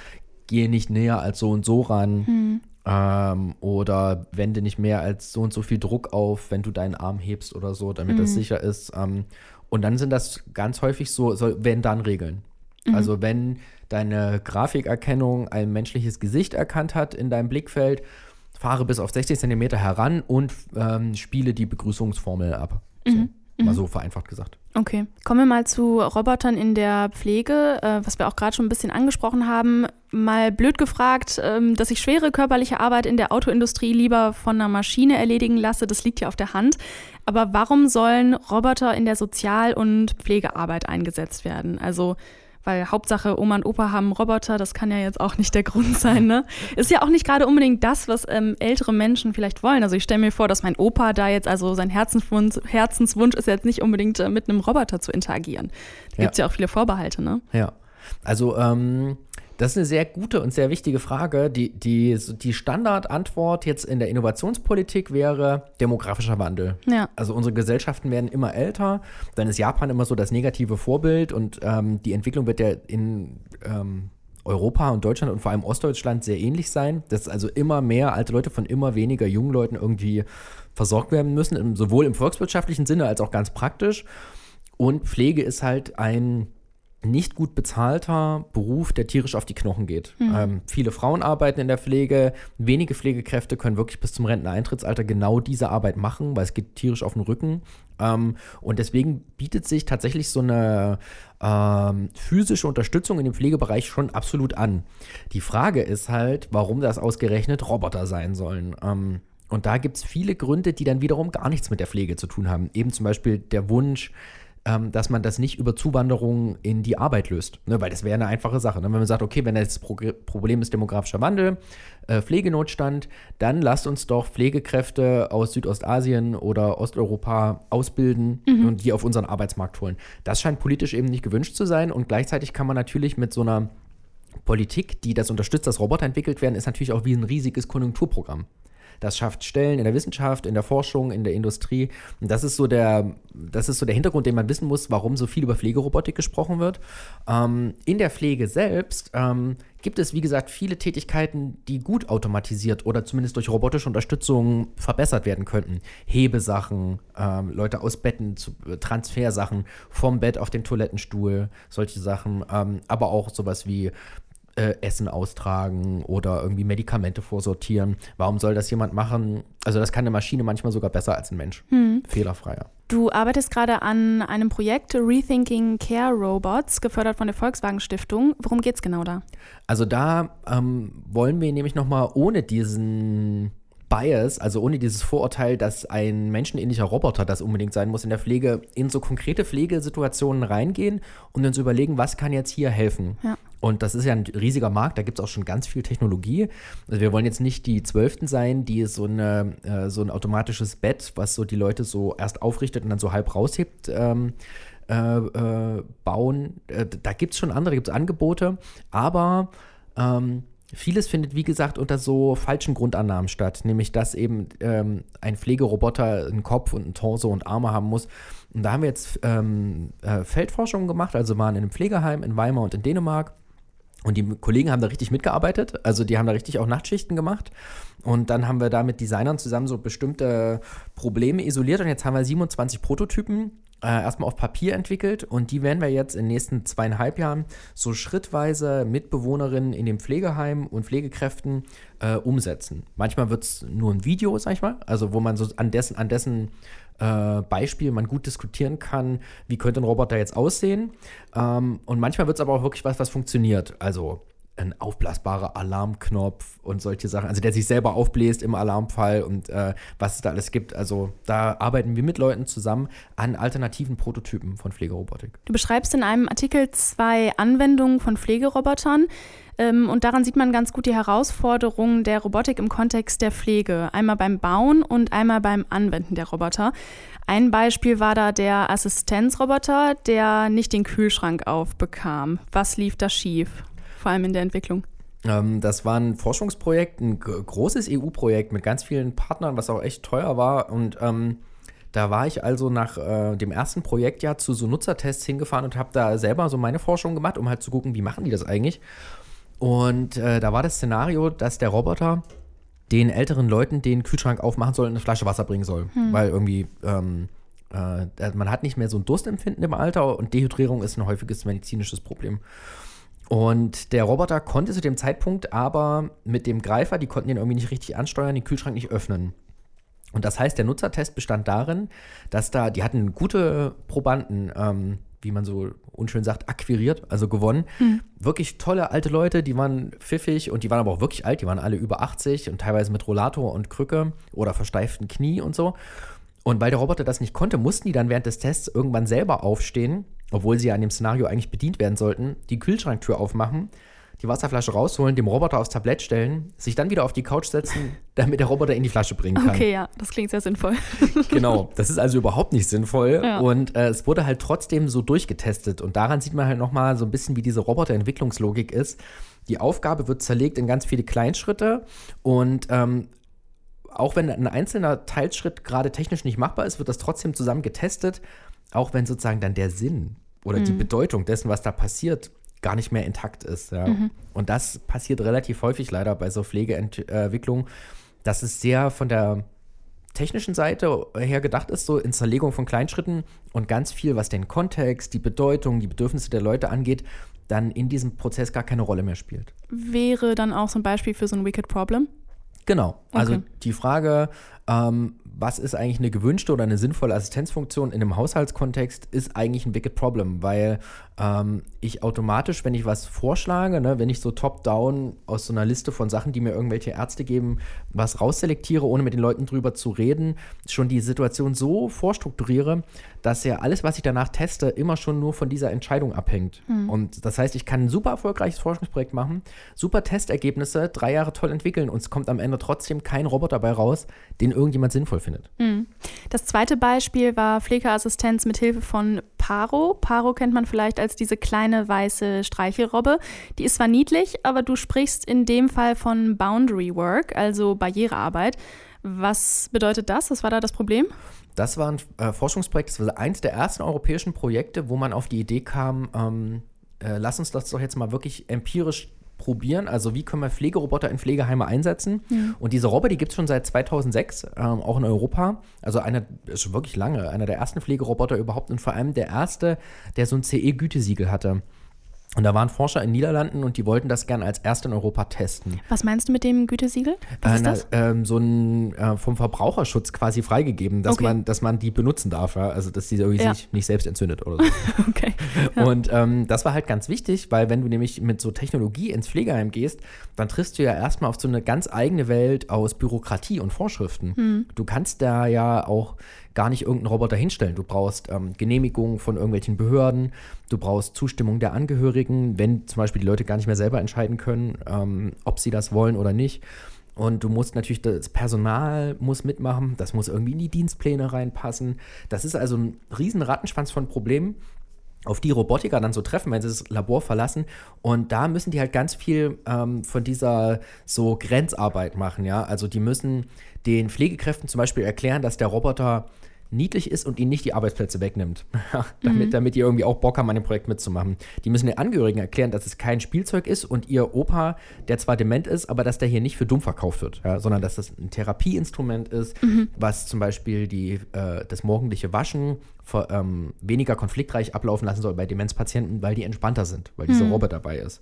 gehe nicht näher als so und so ran. Hm. Ähm, oder wende nicht mehr als so und so viel Druck auf, wenn du deinen Arm hebst oder so, damit hm. das sicher ist. Ähm, Und dann sind das ganz häufig so, so wenn dann Regeln. Also wenn deine Grafikerkennung ein menschliches Gesicht erkannt hat in deinem Blickfeld, fahre bis auf 60 Zentimeter heran und ähm, spiele die Begrüßungsformel ab. So, Mal so vereinfacht gesagt. Okay. Kommen wir mal zu Robotern in der Pflege, äh, was wir auch gerade schon ein bisschen angesprochen haben. Mal blöd gefragt, ähm, dass ich schwere körperliche Arbeit in der Autoindustrie lieber von einer Maschine erledigen lasse, das liegt ja auf der Hand. Aber warum sollen Roboter in der Sozial- und Pflegearbeit eingesetzt werden? Also weil Hauptsache Oma und Opa haben Roboter, das kann ja jetzt auch nicht der Grund sein, ne? Ist ja auch nicht gerade unbedingt das, was ähm, ältere Menschen vielleicht wollen. Also ich stelle mir vor, dass mein Opa da jetzt, also sein Herzenswunsch, Herzenswunsch ist jetzt nicht unbedingt äh, mit einem Roboter zu interagieren. Da Ja. gibt es ja auch viele Vorbehalte, ne? Ja. Also, ähm, das ist eine sehr gute und sehr wichtige Frage. Die, die, die Standardantwort jetzt in der Innovationspolitik wäre demografischer Wandel. Ja. Also unsere Gesellschaften werden immer älter. Dann ist Japan immer so das negative Vorbild und ähm, die Entwicklung wird ja in ähm, Europa und Deutschland und vor allem Ostdeutschland sehr ähnlich sein, dass also immer mehr alte Leute von immer weniger jungen Leuten irgendwie versorgt werden müssen, sowohl im volkswirtschaftlichen Sinne als auch ganz praktisch. Und Pflege ist halt ein nicht gut bezahlter Beruf, der tierisch auf die Knochen geht. Ähm, viele Frauen arbeiten in der Pflege, wenige Pflegekräfte können wirklich bis zum Renteneintrittsalter genau diese Arbeit machen, weil es geht tierisch auf den Rücken. Ähm, und deswegen bietet sich tatsächlich so eine ähm, physische Unterstützung in dem Pflegebereich schon absolut an. Die Frage ist halt, warum das ausgerechnet Roboter sein sollen. Ähm, und da gibt es viele Gründe, die dann wiederum gar nichts mit der Pflege zu tun haben. Eben zum Beispiel der Wunsch, ähm, dass man das nicht über Zuwanderung in die Arbeit löst. Ne? Weil das wäre eine einfache Sache. Ne? Wenn man sagt, okay, wenn das Pro Problem ist demografischer Wandel, äh, Pflegenotstand, dann lasst uns doch Pflegekräfte aus Südostasien oder Osteuropa ausbilden und die auf unseren Arbeitsmarkt holen. Das scheint politisch eben nicht gewünscht zu sein und gleichzeitig kann man natürlich mit so einer Politik, die das unterstützt, dass Roboter entwickelt werden, ist natürlich auch wie ein riesiges Konjunkturprogramm. Das schafft Stellen in der Wissenschaft, in der Forschung, in der Industrie. Und das ist so der, das ist so der Hintergrund, den man wissen muss, warum so viel über Pflegerobotik gesprochen wird. Ähm, in der Pflege selbst ähm, gibt es, wie gesagt, viele Tätigkeiten, die gut automatisiert oder zumindest durch robotische Unterstützung verbessert werden könnten. Hebesachen, ähm, Leute aus Betten, zu, äh, Transfersachen vom Bett auf den Toilettenstuhl, solche Sachen. Ähm, aber auch sowas wie äh, Essen austragen oder irgendwie Medikamente vorsortieren. Warum soll das jemand machen? Also das kann eine Maschine manchmal sogar besser als ein Mensch. Fehlerfreier. Du arbeitest gerade an einem Projekt Rethinking Care Robots, gefördert von der Volkswagen Stiftung. Worum geht's genau da? Also da ähm, wollen wir nämlich nochmal ohne diesen Bias, also ohne dieses Vorurteil, dass ein menschenähnlicher Roboter das unbedingt sein muss in der Pflege, in so konkrete Pflegesituationen reingehen und uns überlegen, was kann jetzt hier helfen. Ja. Und das ist ja ein riesiger Markt, da gibt es auch schon ganz viel Technologie. Also wir wollen jetzt nicht die Zwölften sein, die so, eine, äh, so ein automatisches Bett, was so die Leute so erst aufrichtet und dann so halb raushebt, ähm, äh, äh, bauen. Äh, da gibt es schon andere, gibt es Angebote, aber ähm, vieles findet, wie gesagt, unter so falschen Grundannahmen statt, nämlich dass eben ähm, ein Pflegeroboter einen Kopf und einen Torso und Arme haben muss. Und da haben wir jetzt ähm, äh, Feldforschungen gemacht, also waren in einem Pflegeheim in Weimar und in Dänemark. Und die Kollegen haben da richtig mitgearbeitet, also die haben da richtig auch Nachtschichten gemacht. Und dann haben wir da mit Designern zusammen so bestimmte Probleme isoliert und jetzt haben wir 27 Prototypen äh, erstmal auf Papier entwickelt und die werden wir jetzt in den nächsten zweieinhalb Jahren so schrittweise mit Bewohnerinnen in dem Pflegeheim und Pflegekräften äh, umsetzen. Manchmal wird es nur ein Video, sag ich mal, also wo man so an dessen, an dessen äh, Beispiel man gut diskutieren kann, wie könnte ein Roboter jetzt aussehen. Ähm, und manchmal wird es aber auch wirklich was, was funktioniert. Also ein aufblasbarer Alarmknopf und solche Sachen, also der sich selber aufbläst im Alarmfall und äh, was es da alles gibt. Also da arbeiten wir mit Leuten zusammen an alternativen Prototypen von Pflegerobotik. Du beschreibst in einem Artikel zwei Anwendungen von Pflegerobotern. Ähm, und daran sieht man ganz gut die Herausforderungen der Robotik im Kontext der Pflege. Einmal beim Bauen und einmal beim Anwenden der Roboter. Ein Beispiel war da der Assistenzroboter, der nicht den Kühlschrank aufbekam. Was lief da schief? Vor allem in der Entwicklung. Ähm, das war ein Forschungsprojekt, ein großes EU-Projekt mit ganz vielen Partnern, was auch echt teuer war. Und ähm, da war ich also nach äh, dem ersten Projektjahr zu so Nutzertests hingefahren und habe da selber so meine Forschung gemacht, um halt zu gucken, wie machen die das eigentlich. Und äh, da war das Szenario, dass der Roboter den älteren Leuten den Kühlschrank aufmachen soll und eine Flasche Wasser bringen soll, weil irgendwie ähm, äh, man hat nicht mehr so ein Durstempfinden im Alter und Dehydrierung ist ein häufiges medizinisches Problem. Und der Roboter konnte zu dem Zeitpunkt aber mit dem Greifer, die konnten den irgendwie nicht richtig ansteuern, den Kühlschrank nicht öffnen. Und das heißt, der Nutzertest bestand darin, dass da, die hatten gute Probanden, ähm, wie man so unschön sagt, akquiriert, also gewonnen. Mhm. Wirklich tolle alte Leute, die waren pfiffig und die waren aber auch wirklich alt, die waren alle über 80 und teilweise mit Rollator und Krücke oder versteiften Knie und so. Und weil der Roboter das nicht konnte, mussten die dann während des Tests irgendwann selber aufstehen, obwohl sie ja an dem Szenario eigentlich bedient werden sollten, die Kühlschranktür aufmachen, die Wasserflasche rausholen, dem Roboter aufs Tablett stellen, sich dann wieder auf die Couch setzen, damit der Roboter in die Flasche bringen kann. Okay, ja, das klingt sehr sinnvoll. genau, das ist also überhaupt nicht sinnvoll. Ja. Und äh, es wurde halt trotzdem so durchgetestet. Und daran sieht man halt nochmal so ein bisschen, wie diese Roboterentwicklungslogik ist. Die Aufgabe wird zerlegt in ganz viele Kleinschritte und ähm, auch wenn ein einzelner Teilschritt gerade technisch nicht machbar ist, wird das trotzdem zusammen getestet, auch wenn sozusagen dann der Sinn oder mhm. die Bedeutung dessen, was da passiert, gar nicht mehr intakt ist. Ja. Mhm. Und das passiert relativ häufig leider bei so Pflegeentwicklungen, dass es sehr von der technischen Seite her gedacht ist, so in Zerlegung von Kleinschritten und ganz viel, was den Kontext, die Bedeutung, die Bedürfnisse der Leute angeht, dann in diesem Prozess gar keine Rolle mehr spielt. Wäre dann auch so ein Beispiel für so ein Wicked Problem? Genau. Also okay. die Frage, ähm, was ist eigentlich eine gewünschte oder eine sinnvolle Assistenzfunktion in einem Haushaltskontext, ist eigentlich ein Wicked Problem, weil ähm, ich automatisch, wenn ich was vorschlage, ne, wenn ich so top-down aus so einer Liste von Sachen, die mir irgendwelche Ärzte geben, was rausselektiere, ohne mit den Leuten drüber zu reden, schon die Situation so vorstrukturiere, dass ja alles, was ich danach teste, immer schon nur von dieser Entscheidung abhängt. Mhm. Und das heißt, ich kann ein super erfolgreiches Forschungsprojekt machen, super Testergebnisse, drei Jahre toll entwickeln und es kommt am Ende trotzdem kein Roboter dabei raus, den irgendjemand sinnvoll findet. Mhm. Das zweite Beispiel war Pflegeassistenz mit Hilfe von Paro. Paro kennt man vielleicht als diese kleine weiße Streichelrobbe. Die ist zwar niedlich, aber du sprichst in dem Fall von Boundary Work, also Barrierearbeit. Was bedeutet das? Was war da das Problem? Das war ein äh, Forschungsprojekt, das war eines der ersten europäischen Projekte, wo man auf die Idee kam, ähm, äh, lass uns das doch jetzt mal wirklich empirisch probieren. Also wie können wir Pflegeroboter in Pflegeheime einsetzen? Mhm. Und diese Roboter, die gibt es schon seit 2006, ähm, auch in Europa. Also einer, ist schon wirklich lange, einer der ersten Pflegeroboter überhaupt und vor allem der erste, der so ein CE-Gütesiegel hatte. Und da waren Forscher in Niederlanden und die wollten das gerne als erst in Europa testen. Was meinst du mit dem Gütesiegel? Was äh, ist das? Na, ähm, so ein äh, vom Verbraucherschutz quasi freigegeben, dass, okay. man, dass man die benutzen darf. Ja? Also, dass die ja. sich nicht selbst entzündet oder so. okay. Ja. Und ähm, das war halt ganz wichtig, weil wenn du nämlich mit so Technologie ins Pflegeheim gehst, dann triffst du ja erstmal auf so eine ganz eigene Welt aus Bürokratie und Vorschriften. Hm. Du kannst da ja auch gar nicht irgendeinen Roboter hinstellen. Du brauchst ähm, Genehmigungen von irgendwelchen Behörden, du brauchst Zustimmung der Angehörigen, wenn zum Beispiel die Leute gar nicht mehr selber entscheiden können, ähm, ob sie das wollen oder nicht. Und du musst natürlich, das Personal muss mitmachen, das muss irgendwie in die Dienstpläne reinpassen. Das ist also ein riesen Rattenschwanz von Problemen, auf die Robotiker dann so treffen, wenn sie das Labor verlassen. Und da müssen die halt ganz viel ähm, von dieser so Grenzarbeit machen, ja. Also die müssen den Pflegekräften zum Beispiel erklären, dass der Roboter niedlich ist und ihnen nicht die Arbeitsplätze wegnimmt. damit, mhm. damit die irgendwie auch Bock haben, an dem Projekt mitzumachen. Die müssen den Angehörigen erklären, dass es kein Spielzeug ist und ihr Opa, der zwar dement ist, aber dass der hier nicht für dumm verkauft wird, ja, sondern dass das ein Therapieinstrument ist, mhm. was zum Beispiel die, äh, das morgendliche Waschen ähm, weniger konfliktreich ablaufen lassen soll bei Demenzpatienten, weil die entspannter sind, weil dieser mhm. Robot dabei ist.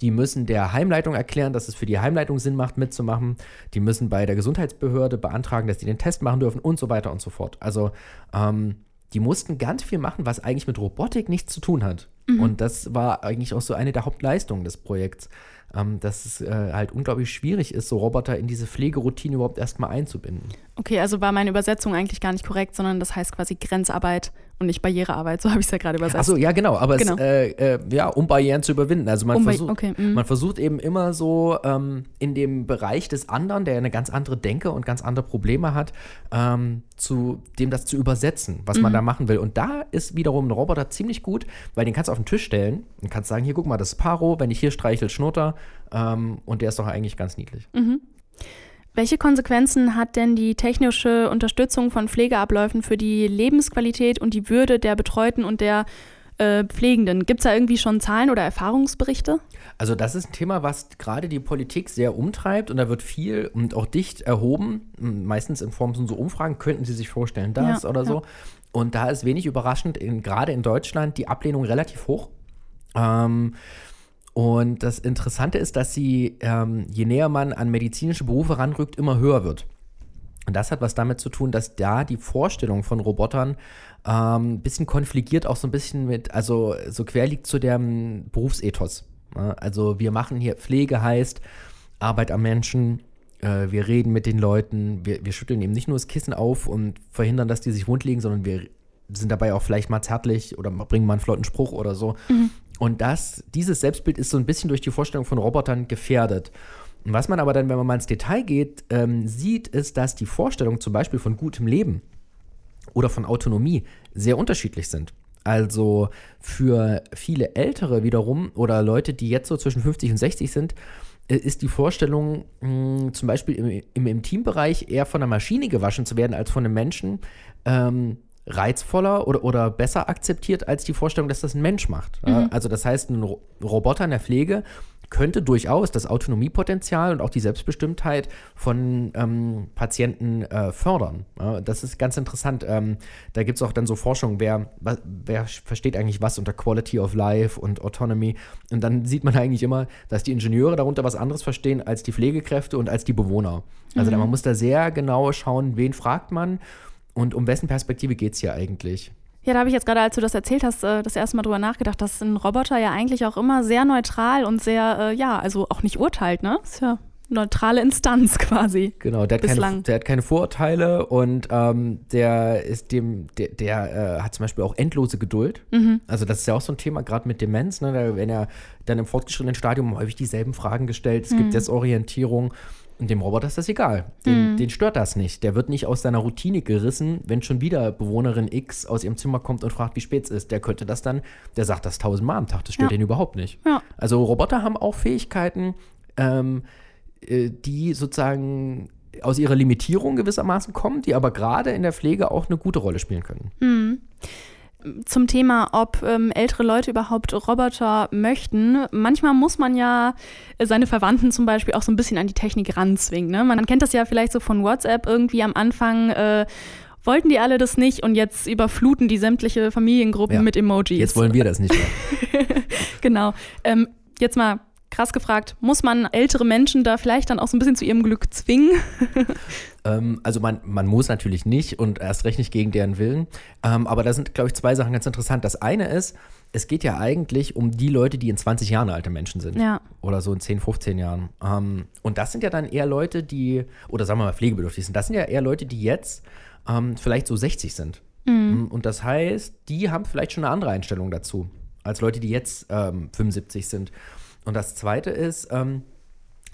Die müssen der Heimleitung erklären, dass es für die Heimleitung Sinn macht, mitzumachen. Die müssen bei der Gesundheitsbehörde beantragen, dass die den Test machen dürfen und so weiter und so fort. Also ähm, die mussten ganz viel machen, was eigentlich mit Robotik nichts zu tun hat. Mhm. Und das war eigentlich auch so eine der Hauptleistungen des Projekts ähm, dass es äh, halt unglaublich schwierig ist, so Roboter in diese Pflegeroutine überhaupt erstmal einzubinden. Okay, also war meine Übersetzung eigentlich gar nicht korrekt, sondern das heißt quasi Grenzarbeit und nicht Barrierearbeit, so habe ich es ja gerade übersetzt. Achso, ja, genau, aber genau. Es, äh, äh, ja, um Barrieren zu überwinden. Also man, um versucht, okay, mm. man versucht eben immer so ähm, in dem Bereich des anderen, der eine ganz andere Denke und ganz andere Probleme hat, ähm, zu dem das zu übersetzen, was mm. man mhm. da machen will. Und da ist wiederum ein Roboter ziemlich gut, weil den kannst du auf den Tisch stellen und kannst sagen, hier guck mal, das ist Paro, wenn ich hier streichel, schnurter ähm, und der ist doch eigentlich ganz niedlich. Mhm. Welche Konsequenzen hat denn die technische Unterstützung von Pflegeabläufen für die Lebensqualität und die Würde der Betreuten und der äh, Pflegenden. Gibt es da irgendwie schon Zahlen oder Erfahrungsberichte? Also das ist ein Thema, was gerade die Politik sehr umtreibt und da wird viel und auch dicht erhoben, meistens in Form von so Umfragen, könnten Sie sich vorstellen, das ja, oder so. Ja. Und da ist wenig überraschend, in, gerade in Deutschland, die Ablehnung relativ hoch. Ähm, und das Interessante ist, dass sie, ähm, je näher man an medizinische Berufe ranrückt, immer höher wird. Und das hat was damit zu tun, dass da die Vorstellung von Robotern ein ähm, bisschen konfligiert, auch so ein bisschen mit, also so quer liegt zu dem Berufsethos. Also wir machen hier Pflege heißt Arbeit am Menschen, äh, wir reden mit den Leuten, wir, wir schütteln eben nicht nur das Kissen auf und verhindern, dass die sich wundlegen, sondern wir sind dabei auch vielleicht mal zärtlich oder bringen mal einen flotten Spruch oder so. Mhm. Und das, dieses Selbstbild ist so ein bisschen durch die Vorstellung von Robotern gefährdet. Und was man aber dann, wenn man mal ins Detail geht, ähm, sieht, ist, dass die Vorstellungen zum Beispiel von gutem Leben oder von Autonomie sehr unterschiedlich sind. Also für viele Ältere wiederum oder Leute, die jetzt so zwischen 50 und 60 sind, äh, ist die Vorstellung, mh, hm, zum Beispiel im, im Intimbereich eher von einer Maschine gewaschen zu werden als von einem Menschen, ähm, reizvoller oder, oder besser akzeptiert als die Vorstellung, dass das ein Mensch macht. Mhm. Also das heißt, ein Roboter in der Pflege könnte durchaus das Autonomiepotenzial und auch die Selbstbestimmtheit von ähm, Patienten äh, fördern. Ja, das ist ganz interessant. Ähm, da gibt es auch dann so Forschung, wer, wer versteht eigentlich was unter Quality of Life und Autonomy. Und dann sieht man eigentlich immer, dass die Ingenieure darunter was anderes verstehen als die Pflegekräfte und als die Bewohner. Also mhm. man muss da sehr genau schauen, wen fragt man und um wessen Perspektive geht es hier eigentlich. Ja, da habe ich jetzt gerade, als du das erzählt hast, äh, das erste Mal drüber nachgedacht, dass ein Roboter ja eigentlich auch immer sehr neutral und sehr, äh, ja, also auch nicht urteilt, ne? Ist ja neutrale Instanz quasi. Genau, der hat, keine, der hat keine, Vorurteile und ähm, der ist dem, der, der äh, hat zum Beispiel auch endlose Geduld. Mhm. Also das ist ja auch so ein Thema, gerade mit Demenz, ne? Da, wenn er dann im fortgeschrittenen Stadium häufig dieselben Fragen gestellt, es mhm. gibt Desorientierung und dem Roboter ist das egal. Den, mm. den, stört das nicht. Der wird nicht aus seiner Routine gerissen, wenn schon wieder Bewohnerin X aus ihrem Zimmer kommt und fragt, wie spät es ist. Der könnte das dann, der sagt das tausendmal am Tag, das stört ja. ihn überhaupt nicht. Ja. Also Roboter haben auch Fähigkeiten, ähm, äh, die sozusagen aus ihrer Limitierung gewissermaßen kommen, die aber gerade in der Pflege auch eine gute Rolle spielen können. Mm zum Thema, ob ähm, ältere Leute überhaupt Roboter möchten. Manchmal muss man ja seine Verwandten zum Beispiel auch so ein bisschen an die Technik ranzwingen. Ne? Man kennt das ja vielleicht so von WhatsApp irgendwie am Anfang. Äh, wollten die alle das nicht und jetzt überfluten die sämtliche Familiengruppen ja. mit Emojis. Jetzt wollen wir das nicht mehr. genau. Ähm, jetzt mal krass gefragt, muss man ältere Menschen da vielleicht dann auch so ein bisschen zu ihrem Glück zwingen? ähm, also man, man muss natürlich nicht und erst recht nicht gegen deren Willen. Ähm, aber da sind, glaube ich, zwei Sachen ganz interessant. Das eine ist, es geht ja eigentlich um die Leute, die in 20 Jahren alte Menschen sind. Ja. Oder so in 10, 15 Jahren. Ähm, und das sind ja dann eher Leute, die, oder sagen wir mal, pflegebedürftig sind. Das sind ja eher Leute, die jetzt ähm, vielleicht so 60 sind. Mhm. Und das heißt, die haben vielleicht schon eine andere Einstellung dazu, als Leute, die jetzt ähm, 75 sind. Und das Zweite ist, ähm,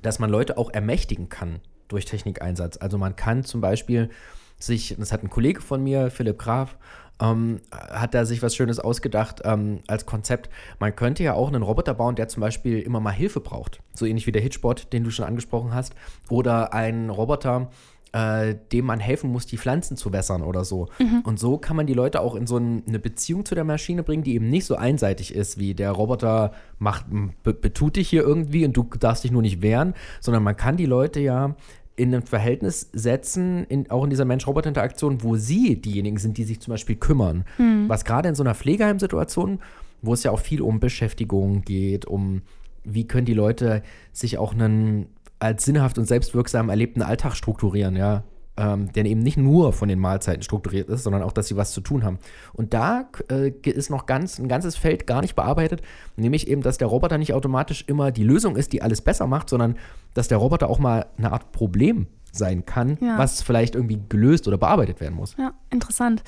dass man Leute auch ermächtigen kann durch Technikeinsatz. Also man kann zum Beispiel sich, das hat ein Kollege von mir, Philipp Graf, ähm, hat da sich was Schönes ausgedacht ähm, als Konzept. Man könnte ja auch einen Roboter bauen, der zum Beispiel immer mal Hilfe braucht. So ähnlich wie der Hitchbot, den du schon angesprochen hast. Oder ein Roboter, äh, dem man helfen muss, die Pflanzen zu wässern oder so. Mhm. Und so kann man die Leute auch in so ein, eine Beziehung zu der Maschine bringen, die eben nicht so einseitig ist, wie der Roboter macht, betut dich hier irgendwie und du darfst dich nur nicht wehren, sondern man kann die Leute ja in ein Verhältnis setzen, in, auch in dieser Mensch-Roboter-Interaktion, wo sie diejenigen sind, die sich zum Beispiel kümmern. Mhm. Was gerade in so einer Pflegeheimsituation, wo es ja auch viel um Beschäftigung geht, um wie können die Leute sich auch einen als sinnhaft und selbstwirksam erlebten Alltag strukturieren, ja. Ähm, der eben nicht nur von den Mahlzeiten strukturiert ist, sondern auch, dass sie was zu tun haben. Und da äh, ist noch ganz, ein ganzes Feld gar nicht bearbeitet, nämlich eben, dass der Roboter nicht automatisch immer die Lösung ist, die alles besser macht, sondern dass der Roboter auch mal eine Art Problem sein kann, ja. was vielleicht irgendwie gelöst oder bearbeitet werden muss. Ja, interessant.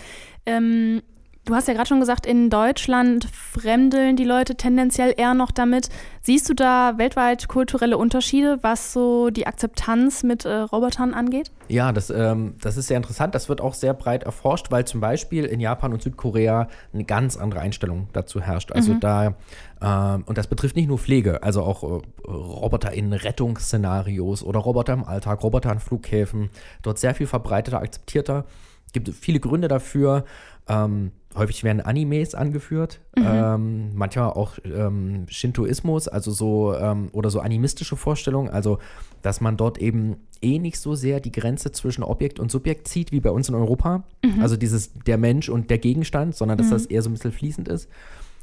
Ähm, Du hast ja gerade schon gesagt, in Deutschland fremdeln die Leute tendenziell eher noch damit. Siehst du da weltweit kulturelle Unterschiede, was so die Akzeptanz mit äh, Robotern angeht? Ja, das, ähm, das ist sehr interessant. Das wird auch sehr breit erforscht, weil zum Beispiel in Japan und Südkorea eine ganz andere Einstellung dazu herrscht. Also mhm. da, äh, und das betrifft nicht nur Pflege, also auch äh, Roboter in Rettungsszenarios oder Roboter im Alltag, Roboter an Flughäfen. Dort sehr viel verbreiteter, akzeptierter. Gibt viele Gründe dafür. Ähm, häufig werden Animes angeführt, Mhm. ähm, manchmal auch ähm, Shintoismus, also so ähm, oder so animistische Vorstellungen, also dass man dort eben eh nicht so sehr die Grenze zwischen Objekt und Subjekt zieht, wie bei uns in Europa. Mhm. Also dieses der Mensch und der Gegenstand, sondern dass das eher so ein bisschen fließend ist.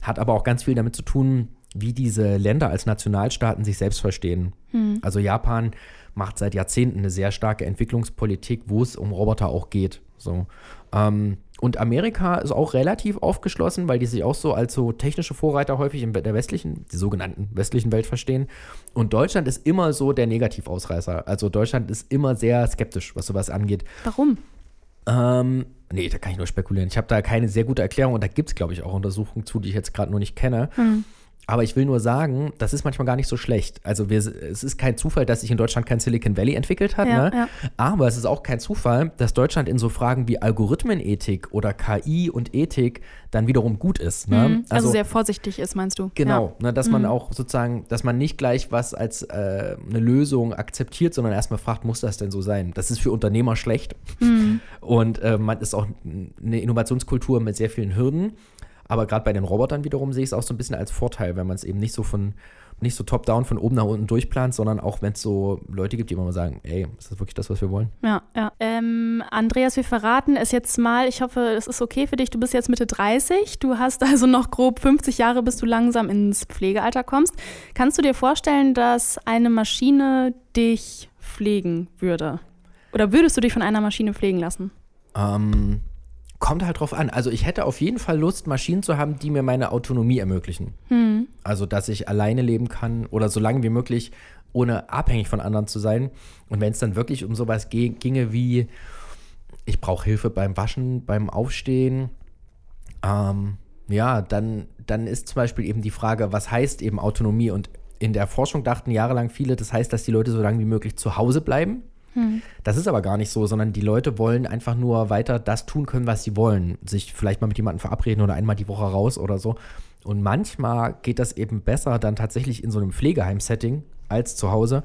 Hat aber auch ganz viel damit zu tun, wie diese Länder als Nationalstaaten sich selbst verstehen. Also Japan macht seit Jahrzehnten eine sehr starke Entwicklungspolitik, wo es um Roboter auch geht. So. Ähm, und Amerika ist auch relativ aufgeschlossen, weil die sich auch so als so technische Vorreiter häufig in der westlichen, die sogenannten westlichen Welt verstehen. Und Deutschland ist immer so der Negativausreißer. Also Deutschland ist immer sehr skeptisch, was sowas angeht. Warum? Ähm, nee, da kann ich nur spekulieren. Ich habe da keine sehr gute Erklärung und da gibt es, glaube ich, auch Untersuchungen zu, die ich jetzt gerade nur nicht kenne. Aber ich will nur sagen, das ist manchmal gar nicht so schlecht. Also wir, es ist kein Zufall, dass sich in Deutschland kein Silicon Valley entwickelt hat. Ja, ne? ja. Aber es ist auch kein Zufall, dass Deutschland in so Fragen wie Algorithmenethik oder KI und Ethik dann wiederum gut ist. Ne? Mhm. Also, sehr vorsichtig ist, meinst du? Genau, ne, dass man auch sozusagen, dass man nicht gleich was als äh, eine Lösung akzeptiert, sondern erstmal fragt, muss das denn so sein? Das ist für Unternehmer schlecht. Und äh, man ist auch eine Innovationskultur mit sehr vielen Hürden. Aber gerade bei den Robotern wiederum sehe ich es auch so ein bisschen als Vorteil, wenn man es eben nicht so von nicht so top-down von oben nach unten durchplant, sondern auch wenn es so Leute gibt, die immer mal sagen, ey, ist das wirklich das, was wir wollen? Ja, ja. Ähm, Andreas, wir verraten es jetzt mal. Ich hoffe, es ist okay für dich. Du bist jetzt Mitte 30. Du hast also noch grob 50 Jahre, bis du langsam ins Pflegealter kommst. Kannst du dir vorstellen, dass eine Maschine dich pflegen würde? Oder würdest du dich von einer Maschine pflegen lassen? Ähm, kommt halt drauf an. Also ich hätte auf jeden Fall Lust, Maschinen zu haben, die mir meine Autonomie ermöglichen. Also dass ich alleine leben kann oder so lange wie möglich, ohne abhängig von anderen zu sein. Und wenn es dann wirklich um sowas ge- ginge wie, ich brauche Hilfe beim Waschen, beim Aufstehen, ähm, ja, dann, dann ist zum Beispiel eben die Frage, was heißt eben Autonomie? Und in der Forschung dachten jahrelang viele, das heißt, dass die Leute so lange wie möglich zu Hause bleiben. Das ist aber gar nicht so, sondern die Leute wollen einfach nur weiter das tun können, was sie wollen. Sich vielleicht mal mit jemandem verabreden oder einmal die Woche raus oder so. Und manchmal geht das eben besser dann tatsächlich in so einem Pflegeheim-Setting als zu Hause.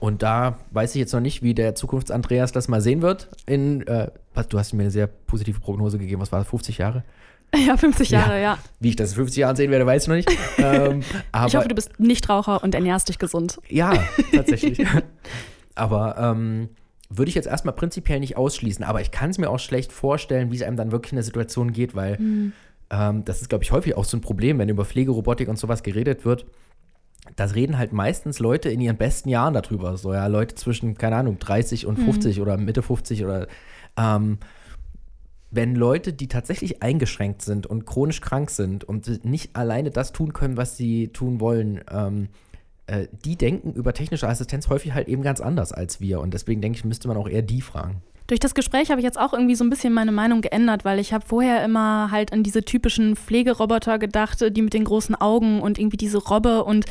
Und da weiß ich jetzt noch nicht, wie der Zukunfts-Andreas das mal sehen wird. In, äh, du hast mir eine sehr positive Prognose gegeben. Was war das, 50 Jahre? Ja, 50 Jahre, ja. Wie ich das in 50 Jahren sehen werde, weiß ich noch nicht. ähm, Ich hoffe, du bist Nichtraucher und ernährst dich gesund. Ja, tatsächlich. aber ähm, würde ich jetzt erstmal prinzipiell nicht ausschließen. Aber ich kann es mir auch schlecht vorstellen, wie es einem dann wirklich in der Situation geht, weil ähm, das ist, glaube ich, häufig auch so ein Problem, wenn über Pflegerobotik und sowas geredet wird. Das reden halt meistens Leute in ihren besten Jahren darüber. So, ja, Leute zwischen, keine Ahnung, 30 und 50 oder Mitte 50 oder ähm, wenn Leute, die tatsächlich eingeschränkt sind und chronisch krank sind und nicht alleine das tun können, was sie tun wollen, ähm, äh, die denken über technische Assistenz häufig halt eben ganz anders als wir. Und deswegen denke ich, müsste man auch eher die fragen. Durch das Gespräch habe ich jetzt auch irgendwie so ein bisschen meine Meinung geändert, weil ich habe vorher immer halt an diese typischen Pflegeroboter gedacht, die mit den großen Augen und irgendwie diese Robbe und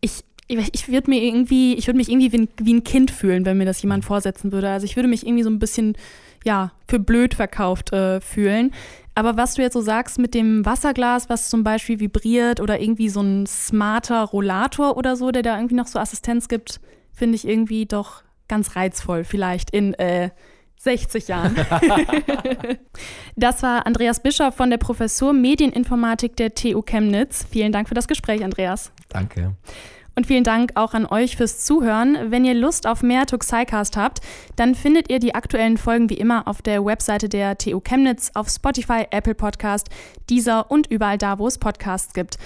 ich ich würde mir irgendwie, ich würde mich irgendwie wie ein, wie ein Kind fühlen, wenn mir das jemand vorsetzen würde. Also ich würde mich irgendwie so ein bisschen, ja, für blöd verkauft äh, fühlen. Aber was du jetzt so sagst mit dem Wasserglas, was zum Beispiel vibriert oder irgendwie so ein smarter Rollator oder so, der da irgendwie noch so Assistenz gibt, finde ich irgendwie doch ganz reizvoll. Vielleicht in äh, 60 Jahren. das war Andreas Bischoff von der Professur Medieninformatik der TU Chemnitz. Vielen Dank für das Gespräch, Andreas. Danke. Und vielen Dank auch an euch fürs Zuhören. Wenn ihr Lust auf mehr Tuxicast habt, dann findet ihr die aktuellen Folgen wie immer auf der Webseite der TU Chemnitz, auf Spotify, Apple Podcast, Deezer und überall da, wo es Podcasts gibt.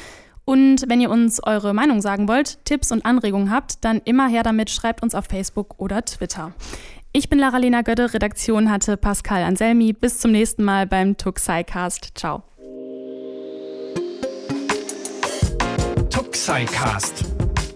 Und wenn ihr uns eure Meinung sagen wollt, Tipps und Anregungen habt, dann immer her damit, schreibt uns auf Facebook oder Twitter. Ich bin Lara-Lena Götte, Redaktion hatte Pascal Anselmi. Bis zum nächsten Mal beim Tuxicast. Ciao. Tuxicast,